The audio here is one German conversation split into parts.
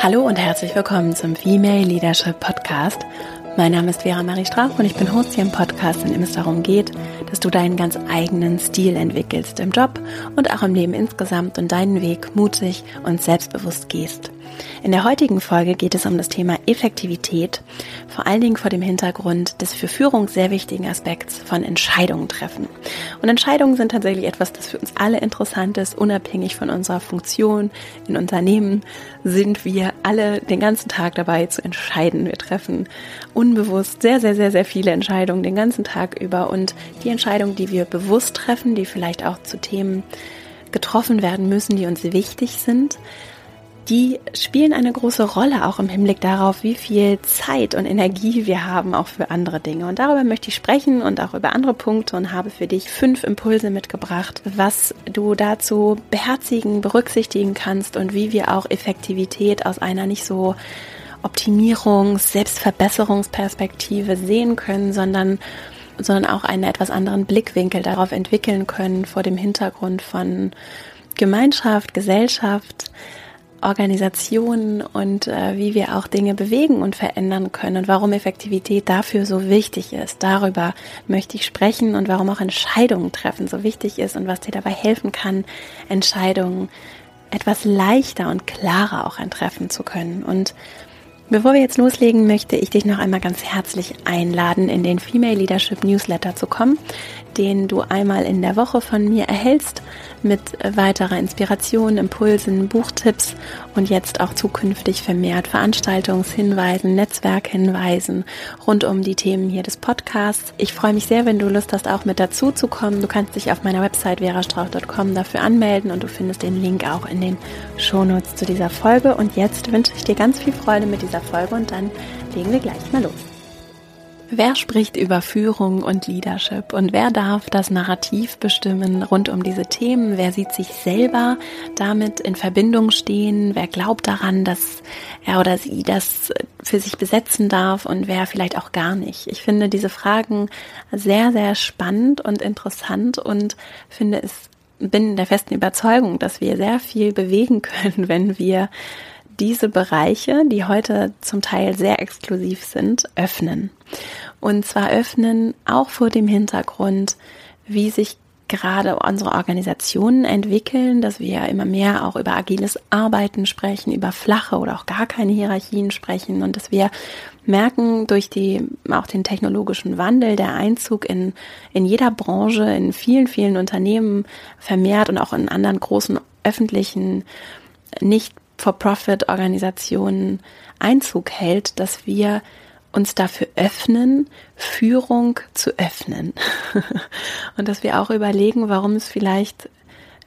Hallo und herzlich willkommen zum Female Leadership Podcast. Mein Name ist Vera Marie Strauch und ich bin Host hier im Podcast, in dem es darum geht, dass du deinen ganz eigenen Stil entwickelst im Job und auch im Leben insgesamt und deinen Weg mutig und selbstbewusst gehst. In der heutigen Folge geht es um das Thema Effektivität, vor allen Dingen vor dem Hintergrund des für Führung sehr wichtigen Aspekts von Entscheidungen treffen. Und Entscheidungen sind tatsächlich etwas, das für uns alle interessant ist, unabhängig von unserer Funktion in Unternehmen sind wir alle den ganzen Tag dabei zu entscheiden. Wir treffen unbewusst sehr, sehr, sehr, sehr viele Entscheidungen den ganzen Tag über und die Entscheidungen, die wir bewusst treffen, die vielleicht auch zu Themen getroffen werden müssen, die uns wichtig sind, die spielen eine große Rolle auch im Hinblick darauf, wie viel Zeit und Energie wir haben auch für andere Dinge. Und darüber möchte ich sprechen und auch über andere Punkte und habe für dich fünf Impulse mitgebracht, was du dazu beherzigen, berücksichtigen kannst und wie wir auch Effektivität aus einer nicht so Optimierungs-, Selbstverbesserungsperspektive sehen können, sondern sondern auch einen etwas anderen Blickwinkel darauf entwickeln können vor dem Hintergrund von Gemeinschaft, Gesellschaft, Organisationen und äh, wie wir auch Dinge bewegen und verändern können und warum Effektivität dafür so wichtig ist. Darüber möchte ich sprechen und warum auch Entscheidungen treffen so wichtig ist und was dir dabei helfen kann, Entscheidungen etwas leichter und klarer auch treffen zu können. Und Bevor wir jetzt loslegen, möchte ich dich noch einmal ganz herzlich einladen, in den Female Leadership Newsletter zu kommen, den du einmal in der Woche von mir erhältst mit weiterer Inspiration, Impulsen, Buchtipps und jetzt auch zukünftig vermehrt Veranstaltungshinweisen, Netzwerkhinweisen rund um die Themen hier des Podcasts. Ich freue mich sehr, wenn du Lust hast, auch mit dazu zu kommen. Du kannst dich auf meiner Website verastrauch.com dafür anmelden und du findest den Link auch in den Shownotes zu dieser Folge. Und jetzt wünsche ich dir ganz viel Freude mit dieser Folge und dann legen wir gleich mal los. Wer spricht über Führung und Leadership und wer darf das Narrativ bestimmen rund um diese Themen? Wer sieht sich selber damit in Verbindung stehen? Wer glaubt daran, dass er oder sie das für sich besetzen darf und wer vielleicht auch gar nicht? Ich finde diese Fragen sehr, sehr spannend und interessant und finde es bin der festen Überzeugung, dass wir sehr viel bewegen können, wenn wir diese Bereiche, die heute zum Teil sehr exklusiv sind, öffnen. Und zwar öffnen auch vor dem Hintergrund, wie sich gerade unsere Organisationen entwickeln, dass wir immer mehr auch über agiles Arbeiten sprechen, über flache oder auch gar keine Hierarchien sprechen und dass wir merken durch die, auch den technologischen Wandel, der Einzug in, in jeder Branche, in vielen, vielen Unternehmen vermehrt und auch in anderen großen öffentlichen, nicht For-Profit-Organisationen Einzug hält, dass wir uns dafür öffnen, Führung zu öffnen. und dass wir auch überlegen, warum es vielleicht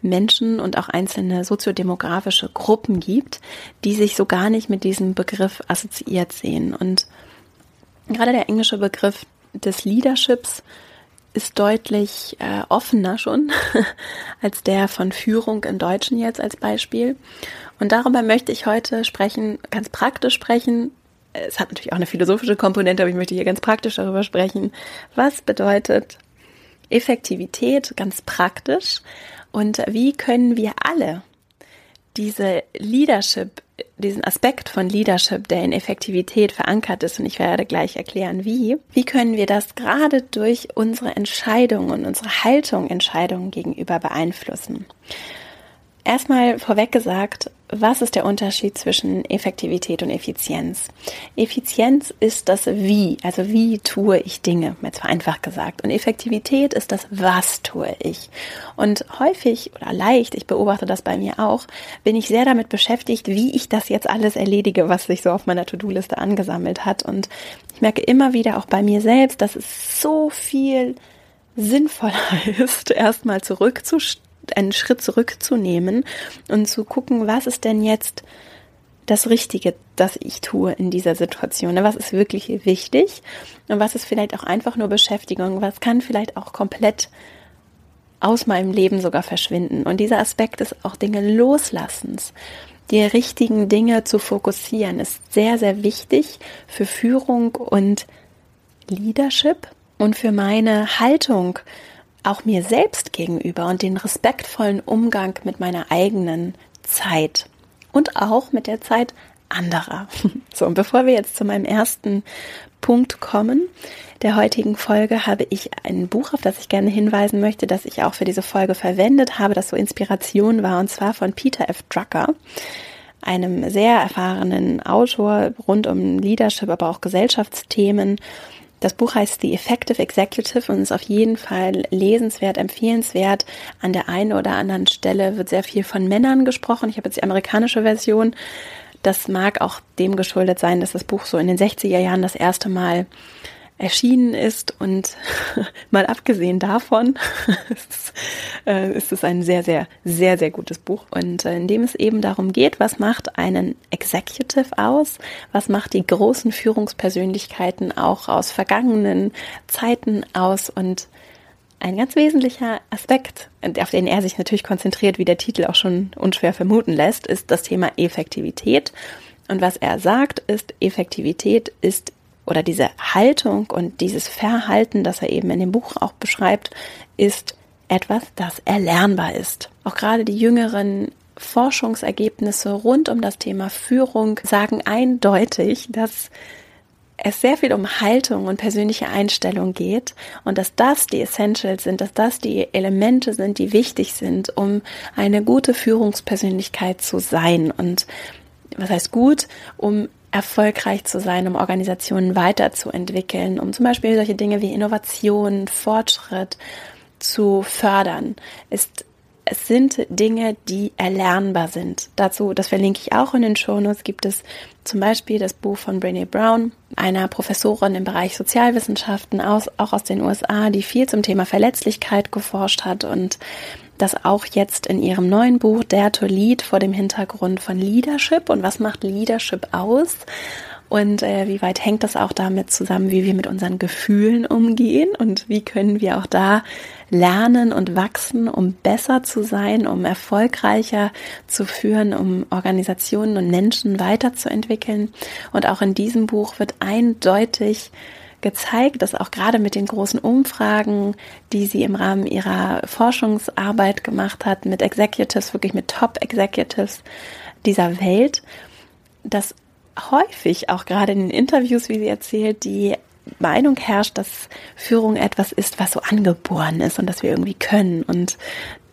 Menschen und auch einzelne soziodemografische Gruppen gibt, die sich so gar nicht mit diesem Begriff assoziiert sehen. Und gerade der englische Begriff des Leaderships ist deutlich äh, offener schon als der von Führung im Deutschen jetzt als Beispiel. Und darüber möchte ich heute sprechen, ganz praktisch sprechen. Es hat natürlich auch eine philosophische Komponente, aber ich möchte hier ganz praktisch darüber sprechen. Was bedeutet Effektivität ganz praktisch? Und wie können wir alle diese Leadership, diesen Aspekt von Leadership, der in Effektivität verankert ist, und ich werde gleich erklären, wie, wie können wir das gerade durch unsere Entscheidungen und unsere Haltung Entscheidungen gegenüber beeinflussen? Erstmal vorweg gesagt, was ist der Unterschied zwischen Effektivität und Effizienz? Effizienz ist das Wie, also wie tue ich Dinge, jetzt vereinfacht gesagt. Und Effektivität ist das Was tue ich. Und häufig oder leicht, ich beobachte das bei mir auch, bin ich sehr damit beschäftigt, wie ich das jetzt alles erledige, was sich so auf meiner To-Do-Liste angesammelt hat. Und ich merke immer wieder auch bei mir selbst, dass es so viel sinnvoller ist, erstmal zurückzustehen einen Schritt zurückzunehmen und zu gucken, was ist denn jetzt das Richtige, das ich tue in dieser Situation? Was ist wirklich wichtig und was ist vielleicht auch einfach nur Beschäftigung? Was kann vielleicht auch komplett aus meinem Leben sogar verschwinden? Und dieser Aspekt des auch Dinge loslassens, die richtigen Dinge zu fokussieren, ist sehr, sehr wichtig für Führung und Leadership und für meine Haltung auch mir selbst gegenüber und den respektvollen Umgang mit meiner eigenen Zeit und auch mit der Zeit anderer. So, und bevor wir jetzt zu meinem ersten Punkt kommen, der heutigen Folge habe ich ein Buch, auf das ich gerne hinweisen möchte, das ich auch für diese Folge verwendet habe, das so Inspiration war, und zwar von Peter F. Drucker, einem sehr erfahrenen Autor rund um Leadership, aber auch Gesellschaftsthemen. Das Buch heißt The Effective Executive und ist auf jeden Fall lesenswert, empfehlenswert. An der einen oder anderen Stelle wird sehr viel von Männern gesprochen. Ich habe jetzt die amerikanische Version. Das mag auch dem geschuldet sein, dass das Buch so in den 60er Jahren das erste Mal erschienen ist und mal abgesehen davon ist, äh, ist es ein sehr, sehr, sehr, sehr gutes Buch. Und äh, in dem es eben darum geht, was macht einen Executive aus, was macht die großen Führungspersönlichkeiten auch aus vergangenen Zeiten aus? Und ein ganz wesentlicher Aspekt, auf den er sich natürlich konzentriert, wie der Titel auch schon unschwer vermuten lässt, ist das Thema Effektivität. Und was er sagt, ist, Effektivität ist oder diese Haltung und dieses Verhalten, das er eben in dem Buch auch beschreibt, ist etwas, das erlernbar ist. Auch gerade die jüngeren Forschungsergebnisse rund um das Thema Führung sagen eindeutig, dass es sehr viel um Haltung und persönliche Einstellung geht und dass das die Essentials sind, dass das die Elemente sind, die wichtig sind, um eine gute Führungspersönlichkeit zu sein. Und was heißt gut, um erfolgreich zu sein, um Organisationen weiterzuentwickeln, um zum Beispiel solche Dinge wie Innovation, Fortschritt zu fördern, ist es sind Dinge, die erlernbar sind. Dazu, das verlinke ich auch in den Shownotes, gibt es zum Beispiel das Buch von Brené Brown, einer Professorin im Bereich Sozialwissenschaften aus, auch aus den USA, die viel zum Thema Verletzlichkeit geforscht hat und das auch jetzt in ihrem neuen Buch Dare to Lead vor dem Hintergrund von Leadership und was macht Leadership aus und äh, wie weit hängt das auch damit zusammen, wie wir mit unseren Gefühlen umgehen und wie können wir auch da lernen und wachsen, um besser zu sein, um erfolgreicher zu führen, um Organisationen und Menschen weiterzuentwickeln. Und auch in diesem Buch wird eindeutig gezeigt, dass auch gerade mit den großen Umfragen, die sie im Rahmen ihrer Forschungsarbeit gemacht hat, mit Executives, wirklich mit Top-Executives dieser Welt, dass häufig auch gerade in den Interviews, wie sie erzählt, die Meinung herrscht, dass Führung etwas ist, was so angeboren ist und dass wir irgendwie können. Und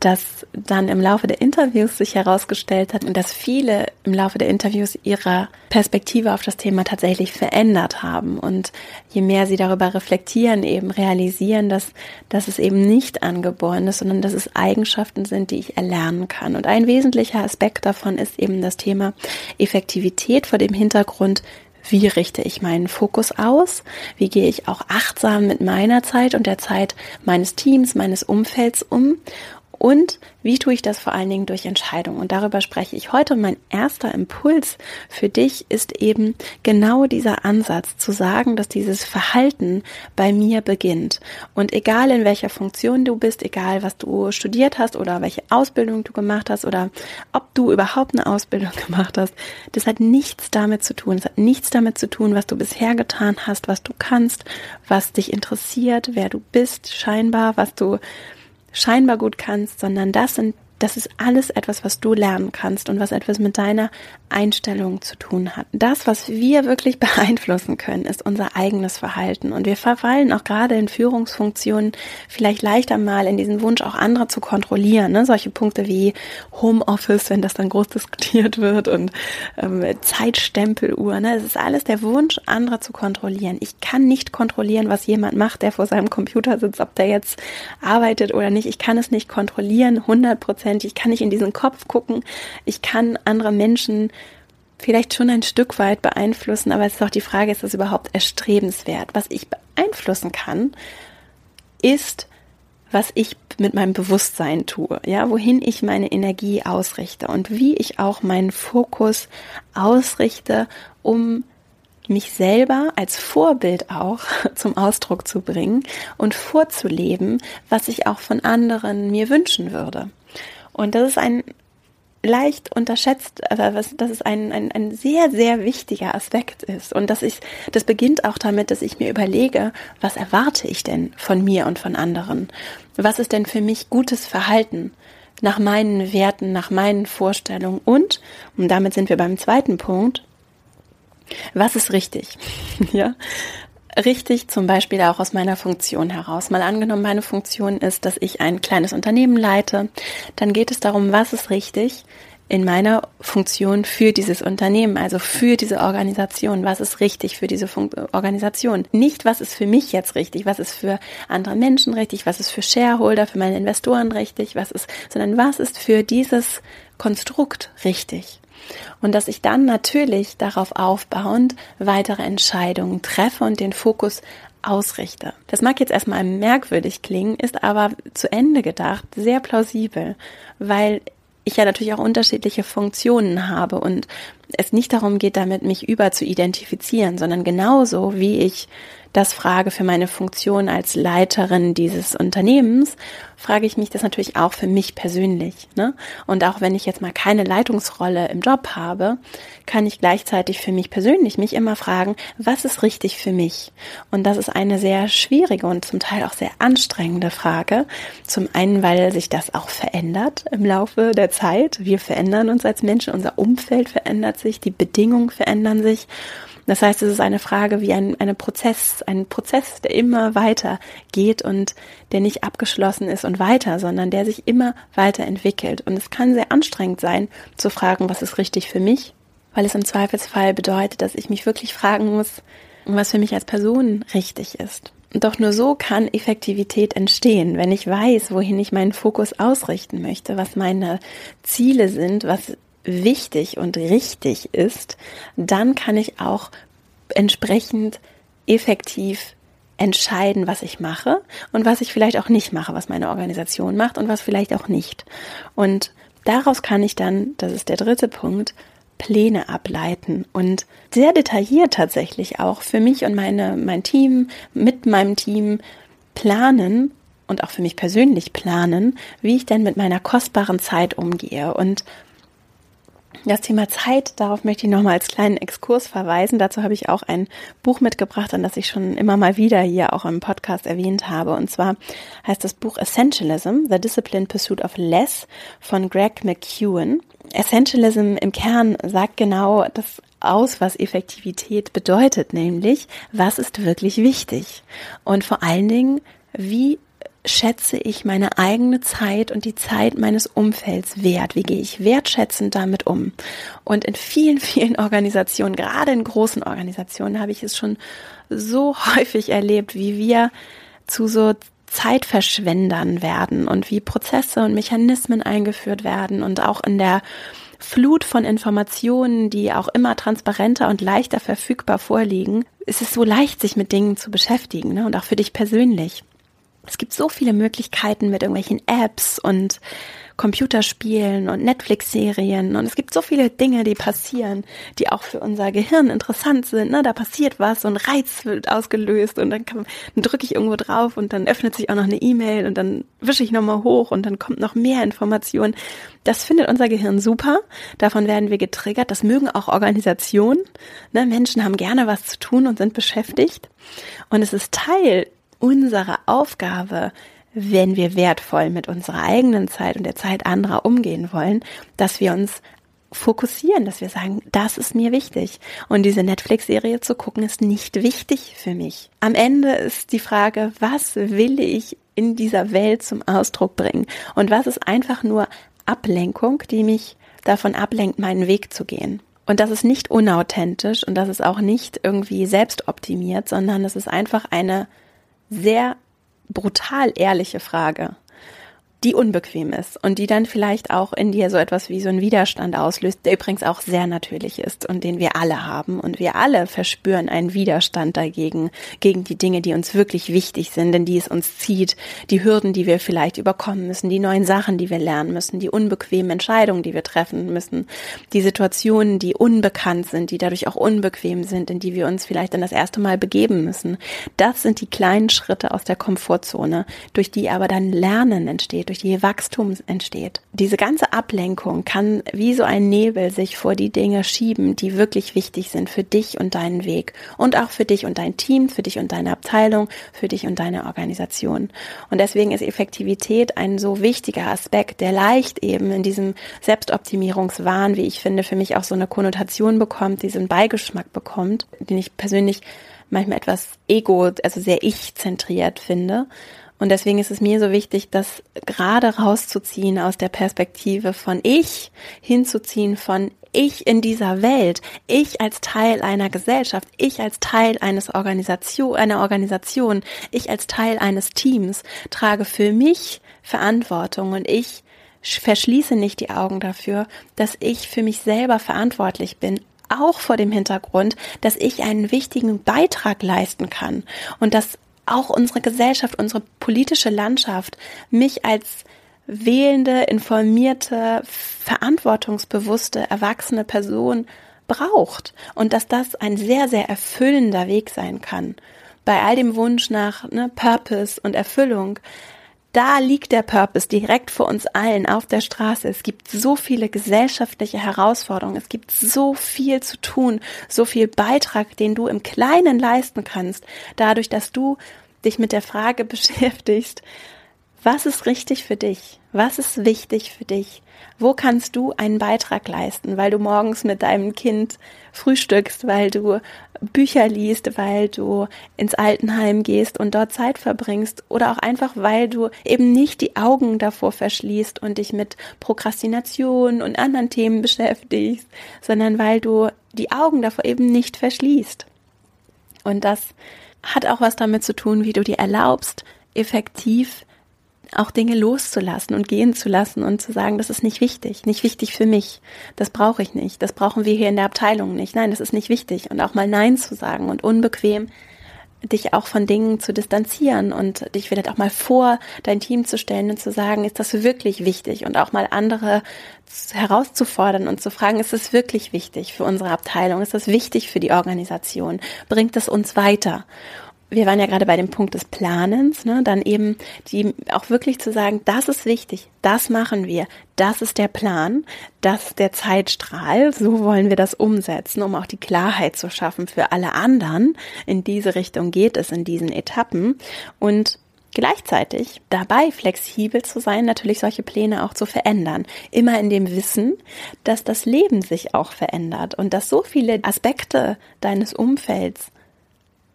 dass dann im Laufe der Interviews sich herausgestellt hat und dass viele im Laufe der Interviews ihre Perspektive auf das Thema tatsächlich verändert haben und je mehr sie darüber reflektieren, eben realisieren, dass, dass es eben nicht angeboren ist, sondern dass es Eigenschaften sind, die ich erlernen kann. Und ein wesentlicher Aspekt davon ist eben das Thema Effektivität vor dem Hintergrund, wie richte ich meinen Fokus aus? Wie gehe ich auch achtsam mit meiner Zeit und der Zeit meines Teams, meines Umfelds um? Und wie tue ich das vor allen Dingen durch Entscheidungen? Und darüber spreche ich heute. Mein erster Impuls für dich ist eben genau dieser Ansatz zu sagen, dass dieses Verhalten bei mir beginnt. Und egal in welcher Funktion du bist, egal was du studiert hast oder welche Ausbildung du gemacht hast oder ob du überhaupt eine Ausbildung gemacht hast, das hat nichts damit zu tun. Es hat nichts damit zu tun, was du bisher getan hast, was du kannst, was dich interessiert, wer du bist, scheinbar, was du scheinbar gut kannst, sondern das sind das ist alles etwas, was du lernen kannst und was etwas mit deiner Einstellung zu tun hat. Das, was wir wirklich beeinflussen können, ist unser eigenes Verhalten. Und wir verfallen auch gerade in Führungsfunktionen vielleicht leichter mal in diesen Wunsch, auch andere zu kontrollieren. Ne? Solche Punkte wie Homeoffice, wenn das dann groß diskutiert wird und ähm, Zeitstempeluhr. Ne? Das ist alles der Wunsch, andere zu kontrollieren. Ich kann nicht kontrollieren, was jemand macht, der vor seinem Computer sitzt, ob der jetzt arbeitet oder nicht. Ich kann es nicht kontrollieren, 100 Prozent hundertprozentig. Ich kann nicht in diesen Kopf gucken. Ich kann andere Menschen vielleicht schon ein Stück weit beeinflussen, aber es ist auch die Frage, ist das überhaupt erstrebenswert? Was ich beeinflussen kann, ist, was ich mit meinem Bewusstsein tue, ja, wohin ich meine Energie ausrichte und wie ich auch meinen Fokus ausrichte, um mich selber als Vorbild auch zum Ausdruck zu bringen und vorzuleben, was ich auch von anderen mir wünschen würde. Und das ist ein leicht unterschätzt, aber was, dass es ein, ein, ein sehr, sehr wichtiger Aspekt ist. Und dass ich, das beginnt auch damit, dass ich mir überlege, was erwarte ich denn von mir und von anderen? Was ist denn für mich gutes Verhalten? Nach meinen Werten, nach meinen Vorstellungen und, und damit sind wir beim zweiten Punkt, Was ist richtig? ja. Richtig, zum Beispiel auch aus meiner Funktion heraus. Mal angenommen, meine Funktion ist, dass ich ein kleines Unternehmen leite. Dann geht es darum, was ist richtig in meiner Funktion für dieses Unternehmen, also für diese Organisation. Was ist richtig für diese Fun Organisation? Nicht, was ist für mich jetzt richtig, was ist für andere Menschen richtig, was ist für Shareholder, für meine Investoren richtig, was ist, sondern was ist für dieses Konstrukt richtig. Und dass ich dann natürlich darauf aufbauend weitere Entscheidungen treffe und den Fokus ausrichte. Das mag jetzt erstmal merkwürdig klingen, ist aber zu Ende gedacht sehr plausibel, weil ich ja natürlich auch unterschiedliche Funktionen habe und es nicht darum geht, damit mich über zu identifizieren, sondern genauso wie ich das frage für meine Funktion als Leiterin dieses Unternehmens, frage ich mich das natürlich auch für mich persönlich. Ne? Und auch wenn ich jetzt mal keine Leitungsrolle im Job habe, kann ich gleichzeitig für mich persönlich mich immer fragen, was ist richtig für mich? Und das ist eine sehr schwierige und zum Teil auch sehr anstrengende Frage. Zum einen, weil sich das auch verändert im Laufe der Zeit. Wir verändern uns als Menschen, unser Umfeld verändert sich, die Bedingungen verändern sich. Das heißt, es ist eine Frage wie ein eine Prozess, ein Prozess, der immer weiter geht und der nicht abgeschlossen ist und weiter, sondern der sich immer weiter entwickelt. Und es kann sehr anstrengend sein, zu fragen, was ist richtig für mich, weil es im Zweifelsfall bedeutet, dass ich mich wirklich fragen muss, was für mich als Person richtig ist. Doch nur so kann Effektivität entstehen, wenn ich weiß, wohin ich meinen Fokus ausrichten möchte, was meine Ziele sind, was wichtig und richtig ist, dann kann ich auch entsprechend effektiv entscheiden, was ich mache und was ich vielleicht auch nicht mache, was meine Organisation macht und was vielleicht auch nicht. Und daraus kann ich dann, das ist der dritte Punkt, Pläne ableiten und sehr detailliert tatsächlich auch für mich und meine, mein Team, mit meinem Team planen und auch für mich persönlich planen, wie ich denn mit meiner kostbaren Zeit umgehe und das Thema Zeit, darauf möchte ich nochmal als kleinen Exkurs verweisen. Dazu habe ich auch ein Buch mitgebracht, an das ich schon immer mal wieder hier auch im Podcast erwähnt habe. Und zwar heißt das Buch Essentialism, The Disciplined Pursuit of Less von Greg McEwen. Essentialism im Kern sagt genau das aus, was Effektivität bedeutet, nämlich was ist wirklich wichtig und vor allen Dingen, wie schätze ich meine eigene Zeit und die Zeit meines Umfelds wert? Wie gehe ich wertschätzend damit um? Und in vielen, vielen Organisationen, gerade in großen Organisationen, habe ich es schon so häufig erlebt, wie wir zu so Zeitverschwendern werden und wie Prozesse und Mechanismen eingeführt werden und auch in der Flut von Informationen, die auch immer transparenter und leichter verfügbar vorliegen, ist es so leicht, sich mit Dingen zu beschäftigen ne? und auch für dich persönlich. Es gibt so viele Möglichkeiten mit irgendwelchen Apps und Computerspielen und Netflix-Serien und es gibt so viele Dinge, die passieren, die auch für unser Gehirn interessant sind. Ne? Da passiert was, ein Reiz wird ausgelöst und dann, dann drücke ich irgendwo drauf und dann öffnet sich auch noch eine E-Mail und dann wische ich nochmal hoch und dann kommt noch mehr Information. Das findet unser Gehirn super. Davon werden wir getriggert. Das mögen auch Organisationen. Ne? Menschen haben gerne was zu tun und sind beschäftigt. Und es ist Teil unsere Aufgabe, wenn wir wertvoll mit unserer eigenen Zeit und der Zeit anderer umgehen wollen, dass wir uns fokussieren, dass wir sagen, das ist mir wichtig. Und diese Netflix-Serie zu gucken, ist nicht wichtig für mich. Am Ende ist die Frage, was will ich in dieser Welt zum Ausdruck bringen? Und was ist einfach nur Ablenkung, die mich davon ablenkt, meinen Weg zu gehen? Und das ist nicht unauthentisch und das ist auch nicht irgendwie selbstoptimiert, sondern es ist einfach eine sehr brutal ehrliche Frage die unbequem ist und die dann vielleicht auch in dir so etwas wie so einen Widerstand auslöst, der übrigens auch sehr natürlich ist und den wir alle haben. Und wir alle verspüren einen Widerstand dagegen, gegen die Dinge, die uns wirklich wichtig sind, in die es uns zieht, die Hürden, die wir vielleicht überkommen müssen, die neuen Sachen, die wir lernen müssen, die unbequemen Entscheidungen, die wir treffen müssen, die Situationen, die unbekannt sind, die dadurch auch unbequem sind, in die wir uns vielleicht dann das erste Mal begeben müssen. Das sind die kleinen Schritte aus der Komfortzone, durch die aber dann Lernen entsteht, durch die Wachstum entsteht. Diese ganze Ablenkung kann wie so ein Nebel sich vor die Dinge schieben, die wirklich wichtig sind für dich und deinen Weg und auch für dich und dein Team, für dich und deine Abteilung, für dich und deine Organisation. Und deswegen ist Effektivität ein so wichtiger Aspekt, der leicht eben in diesem Selbstoptimierungswahn, wie ich finde, für mich auch so eine Konnotation bekommt, diesen Beigeschmack bekommt, den ich persönlich manchmal etwas ego, also sehr ich-zentriert finde. Und deswegen ist es mir so wichtig, das gerade rauszuziehen aus der Perspektive von ich hinzuziehen von ich in dieser Welt, ich als Teil einer Gesellschaft, ich als Teil eines Organisation, einer Organisation, ich als Teil eines Teams trage für mich Verantwortung und ich verschließe nicht die Augen dafür, dass ich für mich selber verantwortlich bin, auch vor dem Hintergrund, dass ich einen wichtigen Beitrag leisten kann und dass auch unsere Gesellschaft, unsere politische Landschaft mich als wählende, informierte, verantwortungsbewusste, erwachsene Person braucht und dass das ein sehr, sehr erfüllender Weg sein kann. Bei all dem Wunsch nach ne, Purpose und Erfüllung da liegt der Purpose direkt vor uns allen auf der Straße. Es gibt so viele gesellschaftliche Herausforderungen. Es gibt so viel zu tun, so viel Beitrag, den du im Kleinen leisten kannst, dadurch, dass du dich mit der Frage beschäftigst, was ist richtig für dich? Was ist wichtig für dich? Wo kannst du einen Beitrag leisten, weil du morgens mit deinem Kind frühstückst, weil du Bücher liest, weil du ins Altenheim gehst und dort Zeit verbringst oder auch einfach, weil du eben nicht die Augen davor verschließt und dich mit Prokrastination und anderen Themen beschäftigst, sondern weil du die Augen davor eben nicht verschließt. Und das hat auch was damit zu tun, wie du dir erlaubst, effektiv auch Dinge loszulassen und gehen zu lassen und zu sagen, das ist nicht wichtig, nicht wichtig für mich, das brauche ich nicht, das brauchen wir hier in der Abteilung nicht, nein, das ist nicht wichtig. Und auch mal Nein zu sagen und unbequem dich auch von Dingen zu distanzieren und dich vielleicht auch mal vor dein Team zu stellen und zu sagen, ist das wirklich wichtig? Und auch mal andere herauszufordern und zu fragen, ist es wirklich wichtig für unsere Abteilung, ist das wichtig für die Organisation, bringt es uns weiter? Wir waren ja gerade bei dem Punkt des Planens, ne, dann eben die auch wirklich zu sagen, das ist wichtig, das machen wir, das ist der Plan, das ist der Zeitstrahl, so wollen wir das umsetzen, um auch die Klarheit zu schaffen für alle anderen. In diese Richtung geht es in diesen Etappen und Gleichzeitig dabei flexibel zu sein, natürlich solche Pläne auch zu verändern. Immer in dem Wissen, dass das Leben sich auch verändert und dass so viele Aspekte deines Umfelds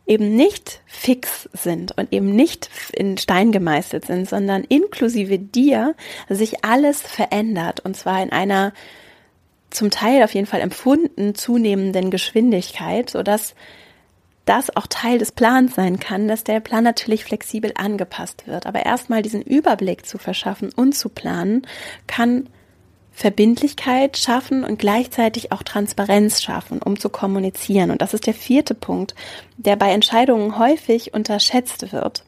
eben nicht fix sind und eben nicht in Stein gemeißelt sind, sondern inklusive dir sich alles verändert und zwar in einer zum Teil auf jeden Fall empfunden zunehmenden Geschwindigkeit, so dass das auch Teil des Plans sein kann, dass der Plan natürlich flexibel angepasst wird. Aber erstmal diesen Überblick zu verschaffen und zu planen, kann Verbindlichkeit schaffen und gleichzeitig auch Transparenz schaffen, um zu kommunizieren. Und das ist der vierte Punkt, der bei Entscheidungen häufig unterschätzt wird.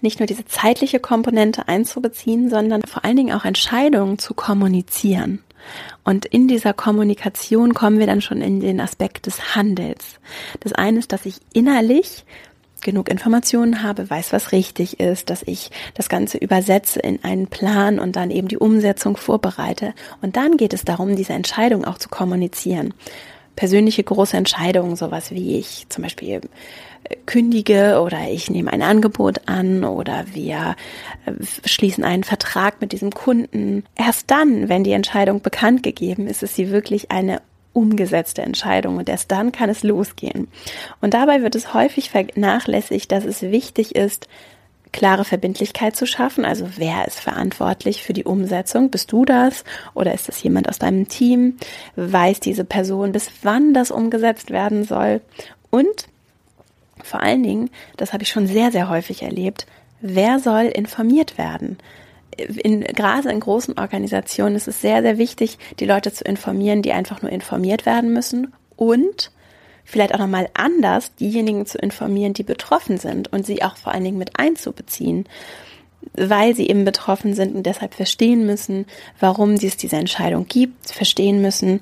Nicht nur diese zeitliche Komponente einzubeziehen, sondern vor allen Dingen auch Entscheidungen zu kommunizieren. Und in dieser Kommunikation kommen wir dann schon in den Aspekt des Handels. Das eine ist, dass ich innerlich genug Informationen habe, weiß, was richtig ist, dass ich das Ganze übersetze in einen Plan und dann eben die Umsetzung vorbereite. Und dann geht es darum, diese Entscheidung auch zu kommunizieren. Persönliche große Entscheidungen, sowas wie ich zum Beispiel äh, kündige oder ich nehme ein Angebot an oder wir äh, schließen einen Vertrag mit diesem Kunden. Erst dann, wenn die Entscheidung bekannt gegeben ist, ist sie wirklich eine umgesetzte Entscheidung und erst dann kann es losgehen. Und dabei wird es häufig vernachlässigt, dass es wichtig ist, klare Verbindlichkeit zu schaffen. Also wer ist verantwortlich für die Umsetzung? Bist du das oder ist das jemand aus deinem Team? Weiß diese Person, bis wann das umgesetzt werden soll? Und vor allen Dingen, das habe ich schon sehr, sehr häufig erlebt, wer soll informiert werden? In, gerade in großen Organisationen ist es sehr, sehr wichtig, die Leute zu informieren, die einfach nur informiert werden müssen und vielleicht auch nochmal anders diejenigen zu informieren, die betroffen sind und sie auch vor allen Dingen mit einzubeziehen, weil sie eben betroffen sind und deshalb verstehen müssen, warum es diese Entscheidung gibt, verstehen müssen,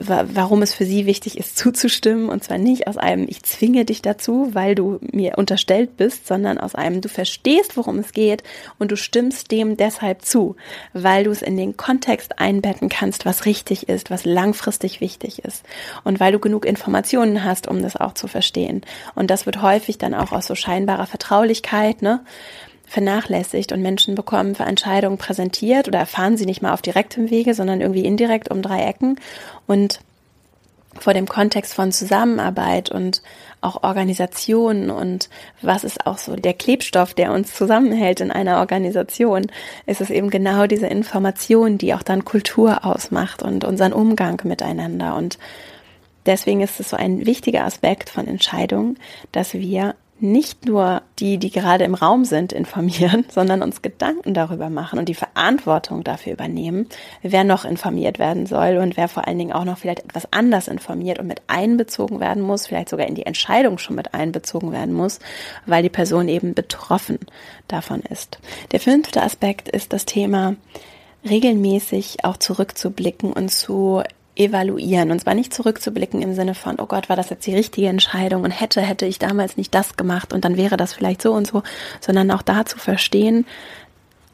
warum es für sie wichtig ist, zuzustimmen. Und zwar nicht aus einem, ich zwinge dich dazu, weil du mir unterstellt bist, sondern aus einem, du verstehst, worum es geht und du stimmst dem deshalb zu, weil du es in den Kontext einbetten kannst, was richtig ist, was langfristig wichtig ist. Und weil du genug Informationen hast, um das auch zu verstehen. Und das wird häufig dann auch aus so scheinbarer Vertraulichkeit, ne? Vernachlässigt und Menschen bekommen für Entscheidungen präsentiert oder erfahren sie nicht mal auf direktem Wege, sondern irgendwie indirekt um drei Ecken und vor dem Kontext von Zusammenarbeit und auch Organisation und was ist auch so der Klebstoff, der uns zusammenhält in einer Organisation, ist es eben genau diese Information, die auch dann Kultur ausmacht und unseren Umgang miteinander. Und deswegen ist es so ein wichtiger Aspekt von Entscheidungen, dass wir nicht nur die, die gerade im Raum sind, informieren, sondern uns Gedanken darüber machen und die Verantwortung dafür übernehmen, wer noch informiert werden soll und wer vor allen Dingen auch noch vielleicht etwas anders informiert und mit einbezogen werden muss, vielleicht sogar in die Entscheidung schon mit einbezogen werden muss, weil die Person eben betroffen davon ist. Der fünfte Aspekt ist das Thema regelmäßig auch zurückzublicken und zu evaluieren. Und zwar nicht zurückzublicken im Sinne von, oh Gott, war das jetzt die richtige Entscheidung und hätte, hätte ich damals nicht das gemacht und dann wäre das vielleicht so und so, sondern auch da zu verstehen,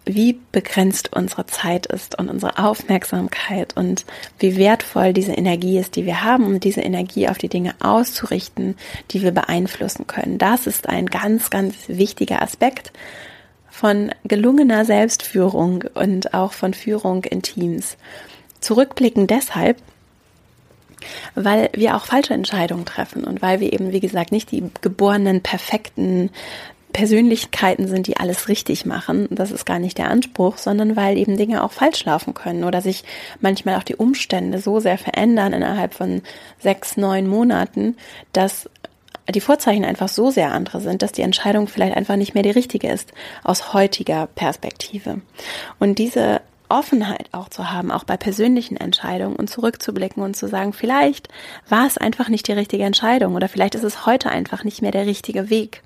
wie begrenzt unsere Zeit ist und unsere Aufmerksamkeit und wie wertvoll diese Energie ist, die wir haben, um diese Energie auf die Dinge auszurichten, die wir beeinflussen können. Das ist ein ganz, ganz wichtiger Aspekt von gelungener Selbstführung und auch von Führung in Teams. Zurückblicken deshalb, weil wir auch falsche Entscheidungen treffen und weil wir eben, wie gesagt, nicht die geborenen, perfekten Persönlichkeiten sind, die alles richtig machen. Das ist gar nicht der Anspruch, sondern weil eben Dinge auch falsch laufen können oder sich manchmal auch die Umstände so sehr verändern innerhalb von sechs, neun Monaten, dass die Vorzeichen einfach so sehr andere sind, dass die Entscheidung vielleicht einfach nicht mehr die richtige ist aus heutiger Perspektive. Und diese Offenheit auch zu haben, auch bei persönlichen Entscheidungen und zurückzublicken und zu sagen, vielleicht war es einfach nicht die richtige Entscheidung oder vielleicht ist es heute einfach nicht mehr der richtige Weg.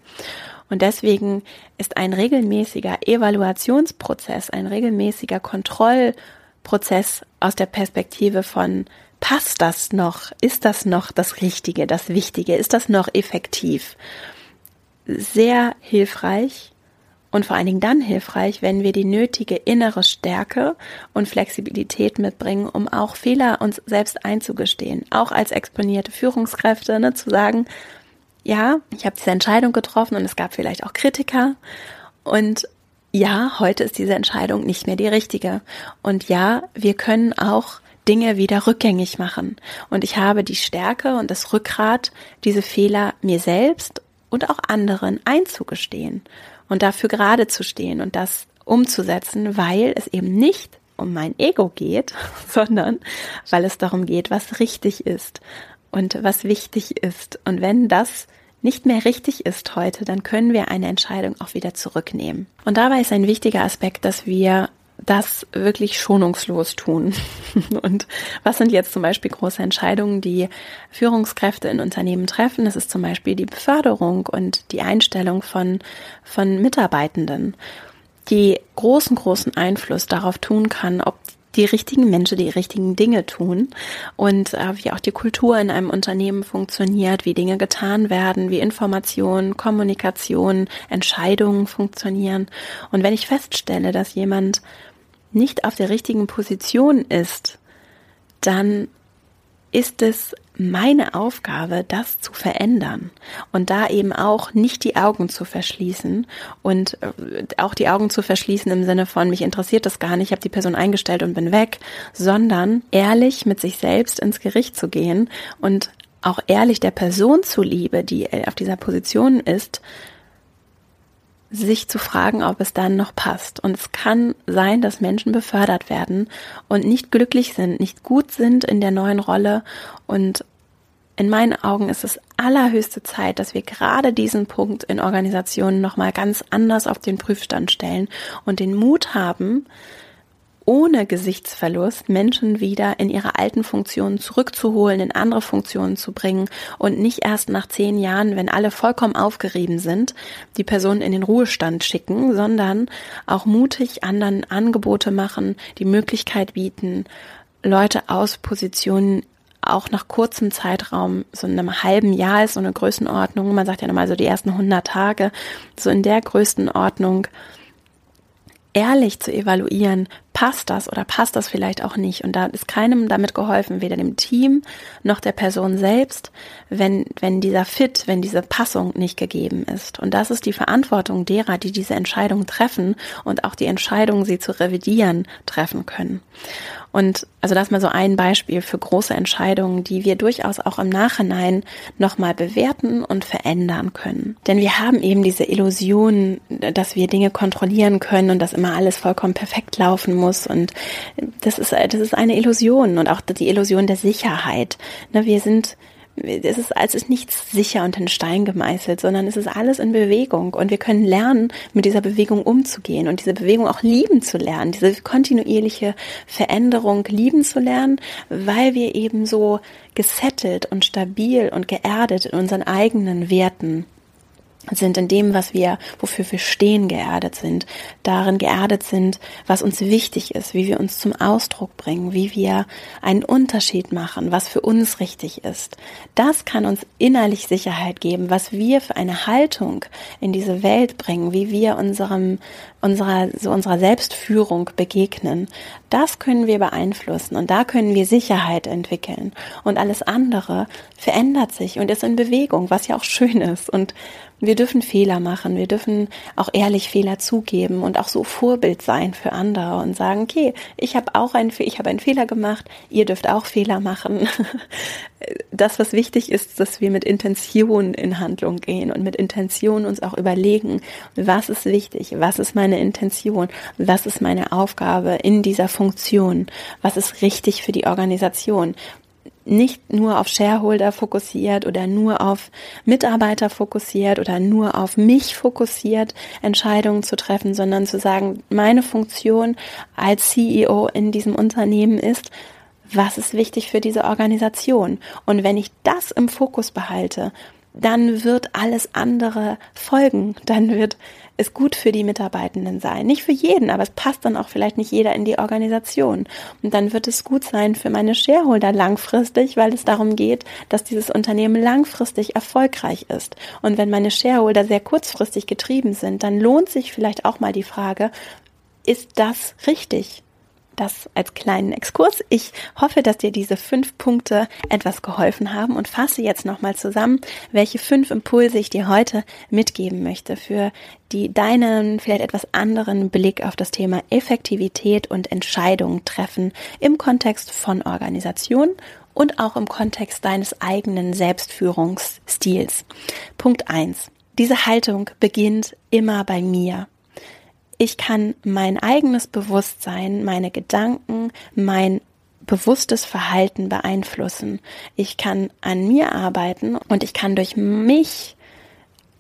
Und deswegen ist ein regelmäßiger Evaluationsprozess, ein regelmäßiger Kontrollprozess aus der Perspektive von passt das noch? Ist das noch das Richtige, das Wichtige? Ist das noch effektiv? Sehr hilfreich und vor allen Dingen dann hilfreich, wenn wir die nötige innere Stärke und Flexibilität mitbringen, um auch Fehler uns selbst einzugestehen. Auch als exponierte Führungskräfte, ne, zu sagen, ja, ich habe diese Entscheidung getroffen und es gab vielleicht auch Kritiker. Und ja, heute ist diese Entscheidung nicht mehr die richtige. Und ja, wir können auch Dinge wieder rückgängig machen. Und ich habe die Stärke und das Rückgrat, diese Fehler mir selbst und auch anderen einzugestehen und dafür gerade zu stehen und das umzusetzen, weil es eben nicht um mein Ego geht, sondern weil es darum geht, was richtig ist und was wichtig ist. Und wenn das nicht mehr richtig ist heute, dann können wir eine Entscheidung auch wieder zurücknehmen. Und dabei ist ein wichtiger Aspekt, dass wir das wirklich schonungslos tun. Und was sind jetzt zum Beispiel große Entscheidungen, die Führungskräfte in Unternehmen treffen? Das ist zum Beispiel die Beförderung und die Einstellung von, von Mitarbeitenden, die großen, großen Einfluss darauf tun kann, ob die richtigen Menschen die richtigen Dinge tun und äh, wie auch die Kultur in einem Unternehmen funktioniert, wie Dinge getan werden, wie Information, Kommunikation, Entscheidungen funktionieren. Und wenn ich feststelle, dass jemand nicht auf der richtigen Position ist, dann ist es meine Aufgabe, das zu verändern und da eben auch nicht die Augen zu verschließen und äh, auch die Augen zu verschließen im Sinne von mich interessiert das gar nicht, ich habe die Person eingestellt und bin weg, sondern ehrlich mit sich selbst ins Gericht zu gehen und auch ehrlich der Person zuliebe, die auf dieser Position ist, sich zu fragen, ob es dann noch passt. Und es kann sein, dass Menschen befördert werden und nicht glücklich sind, nicht gut sind in der neuen Rolle. Und in meinen Augen ist es allerhöchste Zeit, dass wir gerade diesen Punkt in Organisationen nochmal ganz anders auf den Prüfstand stellen und den Mut haben, ohne Gesichtsverlust Menschen wieder in ihre alten Funktionen zurückzuholen, in andere Funktionen zu bringen und nicht erst nach zehn Jahren, wenn alle vollkommen aufgerieben sind, die Person in den Ruhestand schicken, sondern auch mutig anderen Angebote machen, die Möglichkeit bieten, Leute aus Positionen auch nach kurzem Zeitraum, so in einem halben Jahr ist so eine Größenordnung, man sagt ja nochmal so die ersten 100 Tage, so in der Größenordnung ehrlich zu evaluieren, passt das oder passt das vielleicht auch nicht. Und da ist keinem damit geholfen, weder dem Team noch der Person selbst, wenn, wenn dieser Fit, wenn diese Passung nicht gegeben ist. Und das ist die Verantwortung derer, die diese Entscheidung treffen und auch die Entscheidung, sie zu revidieren, treffen können. Und also das mal so ein Beispiel für große Entscheidungen, die wir durchaus auch im Nachhinein nochmal bewerten und verändern können. Denn wir haben eben diese Illusion, dass wir Dinge kontrollieren können und dass immer alles vollkommen perfekt laufen muss. Und das ist, das ist eine Illusion und auch die Illusion der Sicherheit. Ne, wir sind es ist, es ist nichts sicher unter den Stein gemeißelt, sondern es ist alles in Bewegung. Und wir können lernen, mit dieser Bewegung umzugehen und diese Bewegung auch lieben zu lernen, diese kontinuierliche Veränderung lieben zu lernen, weil wir eben so gesettelt und stabil und geerdet in unseren eigenen Werten sind in dem, was wir, wofür wir stehen, geerdet sind, darin geerdet sind, was uns wichtig ist, wie wir uns zum Ausdruck bringen, wie wir einen Unterschied machen, was für uns richtig ist. Das kann uns innerlich Sicherheit geben, was wir für eine Haltung in diese Welt bringen, wie wir unserem, unserer, so unserer Selbstführung begegnen. Das können wir beeinflussen und da können wir Sicherheit entwickeln. Und alles andere verändert sich und ist in Bewegung, was ja auch schön ist. Und wir dürfen Fehler machen, wir dürfen auch ehrlich Fehler zugeben und auch so Vorbild sein für andere und sagen, okay, ich habe auch einen, ich habe einen Fehler gemacht, ihr dürft auch Fehler machen. Das, was wichtig ist, dass wir mit Intention in Handlung gehen und mit Intention uns auch überlegen, was ist wichtig, was ist meine Intention, was ist meine Aufgabe in dieser Funktion, was ist richtig für die Organisation nicht nur auf Shareholder fokussiert oder nur auf Mitarbeiter fokussiert oder nur auf mich fokussiert, Entscheidungen zu treffen, sondern zu sagen, meine Funktion als CEO in diesem Unternehmen ist, was ist wichtig für diese Organisation? Und wenn ich das im Fokus behalte, dann wird alles andere folgen. Dann wird es gut für die Mitarbeitenden sein. Nicht für jeden, aber es passt dann auch vielleicht nicht jeder in die Organisation. Und dann wird es gut sein für meine Shareholder langfristig, weil es darum geht, dass dieses Unternehmen langfristig erfolgreich ist. Und wenn meine Shareholder sehr kurzfristig getrieben sind, dann lohnt sich vielleicht auch mal die Frage, ist das richtig? Das als kleinen Exkurs. Ich hoffe, dass dir diese fünf Punkte etwas geholfen haben und fasse jetzt nochmal zusammen, welche fünf Impulse ich dir heute mitgeben möchte für die deinen vielleicht etwas anderen Blick auf das Thema Effektivität und Entscheidungen treffen im Kontext von Organisation und auch im Kontext deines eigenen Selbstführungsstils. Punkt eins: Diese Haltung beginnt immer bei mir ich kann mein eigenes Bewusstsein, meine Gedanken, mein bewusstes Verhalten beeinflussen. Ich kann an mir arbeiten und ich kann durch mich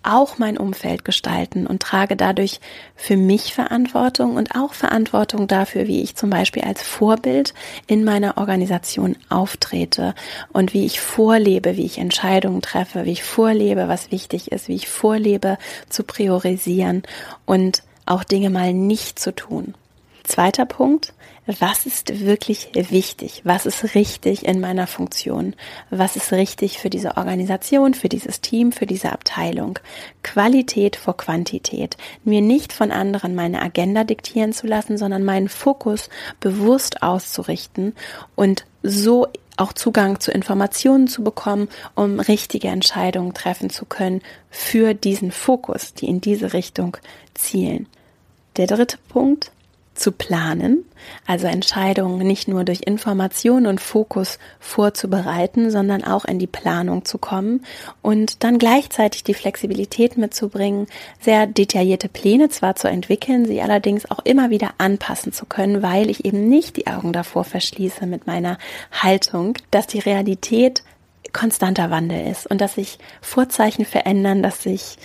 auch mein Umfeld gestalten und trage dadurch für mich Verantwortung und auch Verantwortung dafür, wie ich zum Beispiel als Vorbild in meiner Organisation auftrete und wie ich vorlebe, wie ich Entscheidungen treffe, wie ich vorlebe, was wichtig ist, wie ich vorlebe zu priorisieren und auch Dinge mal nicht zu tun. Zweiter Punkt, was ist wirklich wichtig? Was ist richtig in meiner Funktion? Was ist richtig für diese Organisation, für dieses Team, für diese Abteilung? Qualität vor Quantität. Mir nicht von anderen meine Agenda diktieren zu lassen, sondern meinen Fokus bewusst auszurichten und so auch Zugang zu Informationen zu bekommen, um richtige Entscheidungen treffen zu können für diesen Fokus, die in diese Richtung zielen. Der dritte Punkt, zu planen, also Entscheidungen nicht nur durch Information und Fokus vorzubereiten, sondern auch in die Planung zu kommen und dann gleichzeitig die Flexibilität mitzubringen, sehr detaillierte Pläne zwar zu entwickeln, sie allerdings auch immer wieder anpassen zu können, weil ich eben nicht die Augen davor verschließe mit meiner Haltung, dass die Realität konstanter Wandel ist und dass sich Vorzeichen verändern, dass sich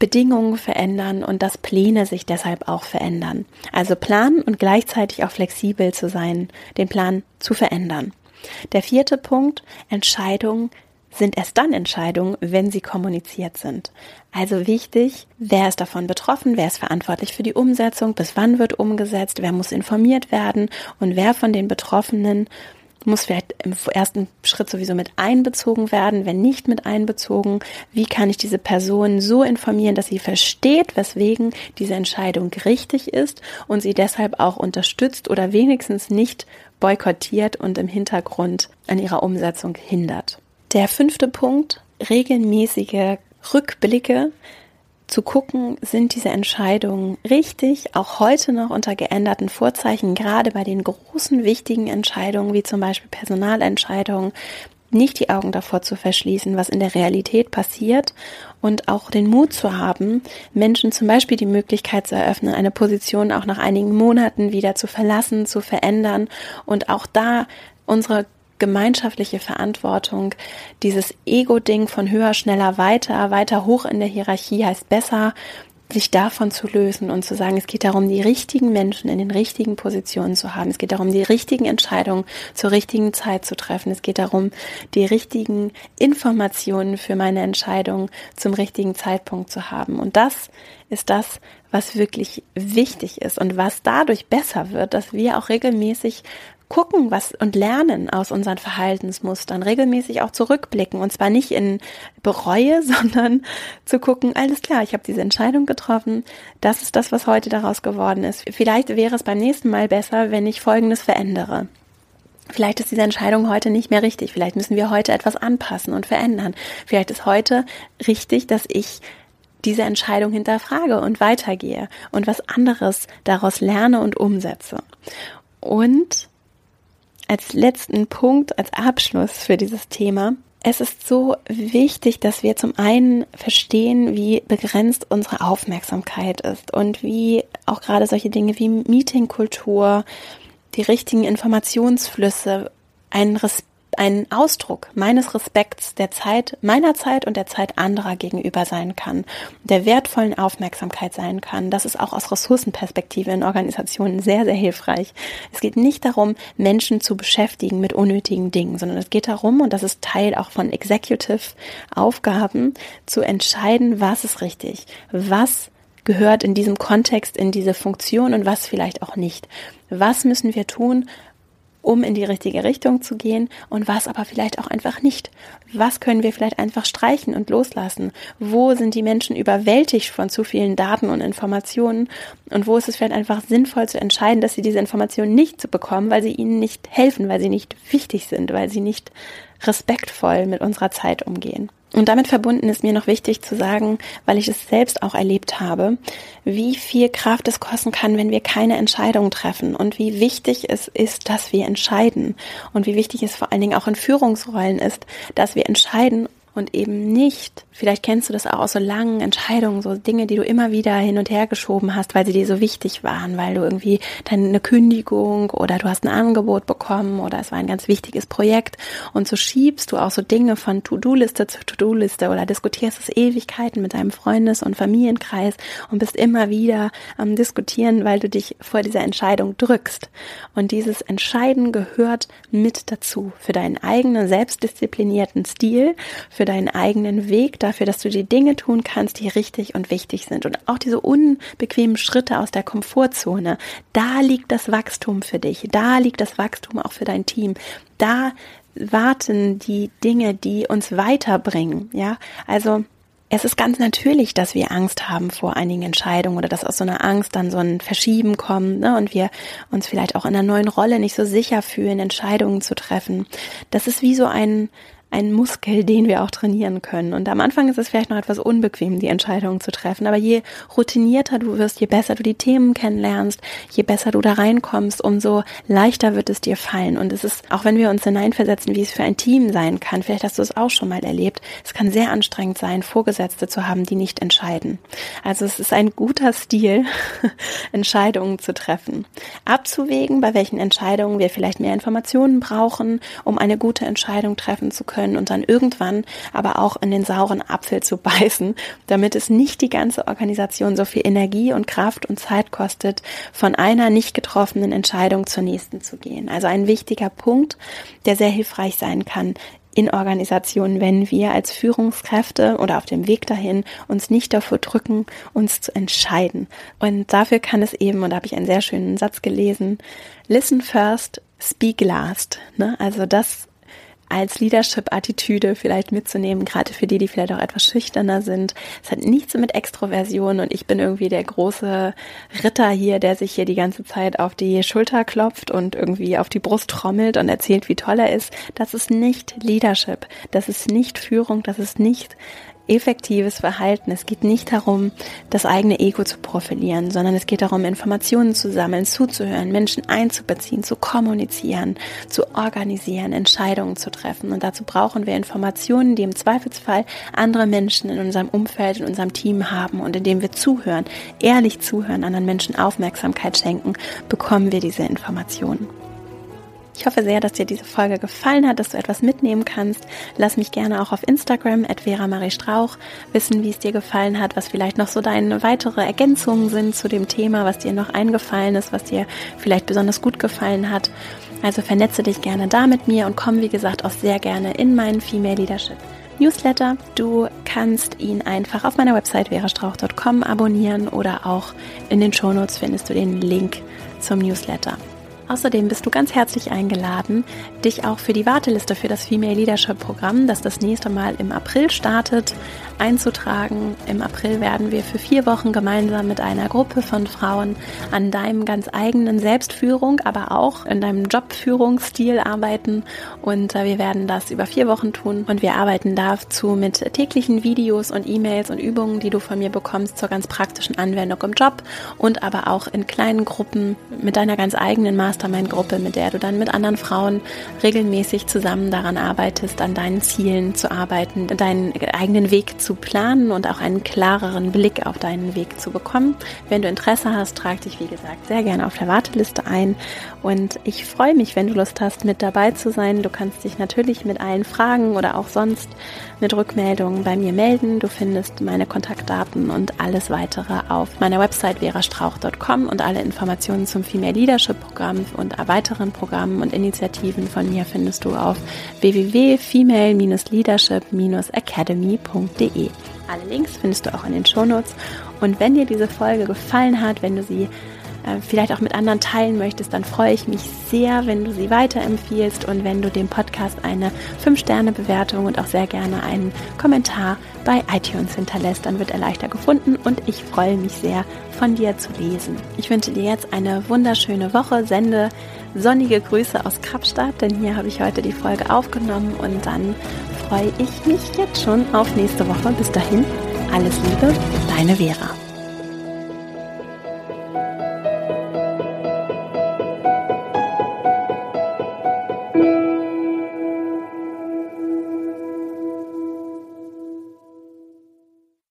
Bedingungen verändern und dass Pläne sich deshalb auch verändern. Also planen und gleichzeitig auch flexibel zu sein, den Plan zu verändern. Der vierte Punkt, Entscheidungen sind erst dann Entscheidungen, wenn sie kommuniziert sind. Also wichtig, wer ist davon betroffen, wer ist verantwortlich für die Umsetzung, bis wann wird umgesetzt, wer muss informiert werden und wer von den Betroffenen muss vielleicht im ersten Schritt sowieso mit einbezogen werden, wenn nicht mit einbezogen, wie kann ich diese Person so informieren, dass sie versteht, weswegen diese Entscheidung richtig ist und sie deshalb auch unterstützt oder wenigstens nicht boykottiert und im Hintergrund an ihrer Umsetzung hindert. Der fünfte Punkt, regelmäßige Rückblicke zu gucken, sind diese Entscheidungen richtig, auch heute noch unter geänderten Vorzeichen, gerade bei den großen, wichtigen Entscheidungen, wie zum Beispiel Personalentscheidungen, nicht die Augen davor zu verschließen, was in der Realität passiert und auch den Mut zu haben, Menschen zum Beispiel die Möglichkeit zu eröffnen, eine Position auch nach einigen Monaten wieder zu verlassen, zu verändern und auch da unsere gemeinschaftliche Verantwortung, dieses Ego-Ding von höher, schneller, weiter, weiter hoch in der Hierarchie heißt besser, sich davon zu lösen und zu sagen, es geht darum, die richtigen Menschen in den richtigen Positionen zu haben. Es geht darum, die richtigen Entscheidungen zur richtigen Zeit zu treffen. Es geht darum, die richtigen Informationen für meine Entscheidung zum richtigen Zeitpunkt zu haben. Und das ist das, was wirklich wichtig ist und was dadurch besser wird, dass wir auch regelmäßig gucken was und lernen aus unseren Verhaltensmustern, regelmäßig auch zurückblicken und zwar nicht in Bereue, sondern zu gucken, alles klar, ich habe diese Entscheidung getroffen, das ist das, was heute daraus geworden ist. Vielleicht wäre es beim nächsten Mal besser, wenn ich Folgendes verändere. Vielleicht ist diese Entscheidung heute nicht mehr richtig. Vielleicht müssen wir heute etwas anpassen und verändern. Vielleicht ist heute richtig, dass ich diese Entscheidung hinterfrage und weitergehe und was anderes daraus lerne und umsetze. Und als letzten Punkt, als Abschluss für dieses Thema. Es ist so wichtig, dass wir zum einen verstehen, wie begrenzt unsere Aufmerksamkeit ist und wie auch gerade solche Dinge wie Meetingkultur, die richtigen Informationsflüsse, einen Respekt ein Ausdruck meines Respekts der Zeit, meiner Zeit und der Zeit anderer gegenüber sein kann, der wertvollen Aufmerksamkeit sein kann. Das ist auch aus Ressourcenperspektive in Organisationen sehr, sehr hilfreich. Es geht nicht darum, Menschen zu beschäftigen mit unnötigen Dingen, sondern es geht darum, und das ist Teil auch von Executive Aufgaben, zu entscheiden, was ist richtig, was gehört in diesem Kontext in diese Funktion und was vielleicht auch nicht. Was müssen wir tun, um in die richtige Richtung zu gehen und was aber vielleicht auch einfach nicht. Was können wir vielleicht einfach streichen und loslassen? Wo sind die Menschen überwältigt von zu vielen Daten und Informationen und wo ist es vielleicht einfach sinnvoll zu entscheiden, dass sie diese Informationen nicht zu bekommen, weil sie ihnen nicht helfen, weil sie nicht wichtig sind, weil sie nicht respektvoll mit unserer Zeit umgehen. Und damit verbunden ist mir noch wichtig zu sagen, weil ich es selbst auch erlebt habe, wie viel Kraft es kosten kann, wenn wir keine Entscheidung treffen und wie wichtig es ist, dass wir entscheiden und wie wichtig es vor allen Dingen auch in Führungsrollen ist, dass wir entscheiden und eben nicht, vielleicht kennst du das auch aus so langen Entscheidungen, so Dinge, die du immer wieder hin und her geschoben hast, weil sie dir so wichtig waren, weil du irgendwie deine Kündigung oder du hast ein Angebot bekommen oder es war ein ganz wichtiges Projekt und so schiebst du auch so Dinge von To-Do-Liste zu To-Do-Liste oder diskutierst es Ewigkeiten mit deinem Freundes- und Familienkreis und bist immer wieder am Diskutieren, weil du dich vor dieser Entscheidung drückst. Und dieses Entscheiden gehört mit dazu für deinen eigenen selbstdisziplinierten Stil, für deinen eigenen Weg, dafür, dass du die Dinge tun kannst, die richtig und wichtig sind. Und auch diese unbequemen Schritte aus der Komfortzone, da liegt das Wachstum für dich, da liegt das Wachstum auch für dein Team, da warten die Dinge, die uns weiterbringen, ja, also es ist ganz natürlich, dass wir Angst haben vor einigen Entscheidungen oder dass aus so einer Angst dann so ein Verschieben kommt ne, und wir uns vielleicht auch in einer neuen Rolle nicht so sicher fühlen, Entscheidungen zu treffen. Das ist wie so ein, ein Muskel, den wir auch trainieren können. Und am Anfang ist es vielleicht noch etwas unbequem, die Entscheidungen zu treffen. Aber je routinierter du wirst, je besser du die Themen kennenlernst, je besser du da reinkommst, umso leichter wird es dir fallen. Und es ist, auch wenn wir uns hineinversetzen, wie es für ein Team sein kann, vielleicht hast du es auch schon mal erlebt, es kann sehr anstrengend sein, Vorgesetzte zu haben, die nicht entscheiden. Also es ist ein guter Stil, Entscheidungen zu treffen. Abzuwägen, bei welchen Entscheidungen wir vielleicht mehr Informationen brauchen, um eine gute Entscheidung treffen zu können können und dann irgendwann aber auch in den sauren Apfel zu beißen, damit es nicht die ganze Organisation so viel Energie und Kraft und Zeit kostet, von einer nicht getroffenen Entscheidung zur nächsten zu gehen. Also ein wichtiger Punkt, der sehr hilfreich sein kann, in Organisationen, wenn wir als Führungskräfte oder auf dem Weg dahin uns nicht davor drücken, uns zu entscheiden. Und dafür kann es eben, und da habe ich einen sehr schönen Satz gelesen, listen first, speak last. Ne? Also das als Leadership-Attitüde vielleicht mitzunehmen, gerade für die, die vielleicht auch etwas schüchterner sind. Es hat nichts mit Extroversion und ich bin irgendwie der große Ritter hier, der sich hier die ganze Zeit auf die Schulter klopft und irgendwie auf die Brust trommelt und erzählt, wie toll er ist. Das ist nicht Leadership. Das ist nicht Führung. Das ist nicht effektives Verhalten. Es geht nicht darum, das eigene Ego zu profilieren, sondern es geht darum, Informationen zu sammeln, zuzuhören, Menschen einzubeziehen, zu kommunizieren, zu organisieren, Entscheidungen zu treffen. Und dazu brauchen wir Informationen, die im Zweifelsfall andere Menschen in unserem Umfeld, in unserem Team haben. Und indem wir zuhören, ehrlich zuhören, anderen Menschen Aufmerksamkeit schenken, bekommen wir diese Informationen. Ich hoffe sehr, dass dir diese Folge gefallen hat, dass du etwas mitnehmen kannst. Lass mich gerne auch auf Instagram at Strauch wissen, wie es dir gefallen hat, was vielleicht noch so deine weitere Ergänzungen sind zu dem Thema, was dir noch eingefallen ist, was dir vielleicht besonders gut gefallen hat. Also vernetze dich gerne da mit mir und komm, wie gesagt, auch sehr gerne in meinen Female Leadership Newsletter. Du kannst ihn einfach auf meiner Website verastrauch.com abonnieren oder auch in den Shownotes findest du den Link zum Newsletter. Außerdem bist du ganz herzlich eingeladen, dich auch für die Warteliste für das Female Leadership Programm, das das nächste Mal im April startet, einzutragen. Im April werden wir für vier Wochen gemeinsam mit einer Gruppe von Frauen an deinem ganz eigenen Selbstführung, aber auch in deinem Jobführungsstil arbeiten. Und äh, wir werden das über vier Wochen tun. Und wir arbeiten dazu mit täglichen Videos und E-Mails und Übungen, die du von mir bekommst zur ganz praktischen Anwendung im Job und aber auch in kleinen Gruppen mit deiner ganz eigenen Mastermind-Gruppe, mit der du dann mit anderen Frauen regelmäßig zusammen daran arbeitest, an deinen Zielen zu arbeiten, deinen eigenen Weg zu zu planen und auch einen klareren Blick auf deinen Weg zu bekommen. Wenn du Interesse hast, trag dich wie gesagt sehr gerne auf der Warteliste ein und ich freue mich, wenn du Lust hast, mit dabei zu sein. Du kannst dich natürlich mit allen Fragen oder auch sonst mit Rückmeldungen bei mir melden. Du findest meine Kontaktdaten und alles weitere auf meiner Website verastrauch.com und alle Informationen zum Female Leadership Programm und weiteren Programmen und Initiativen von mir findest du auf www.female-leadership-academy.de. Alle Links findest du auch in den Shownotes. Und wenn dir diese Folge gefallen hat, wenn du sie äh, vielleicht auch mit anderen teilen möchtest, dann freue ich mich sehr, wenn du sie weiterempfiehlst und wenn du dem Podcast eine 5-Sterne-Bewertung und auch sehr gerne einen Kommentar bei iTunes hinterlässt. Dann wird er leichter gefunden und ich freue mich sehr, von dir zu lesen. Ich wünsche dir jetzt eine wunderschöne Woche, sende sonnige Grüße aus Kapstadt, denn hier habe ich heute die Folge aufgenommen und dann freue ich mich jetzt schon auf nächste Woche. Bis dahin, alles Liebe, deine Vera.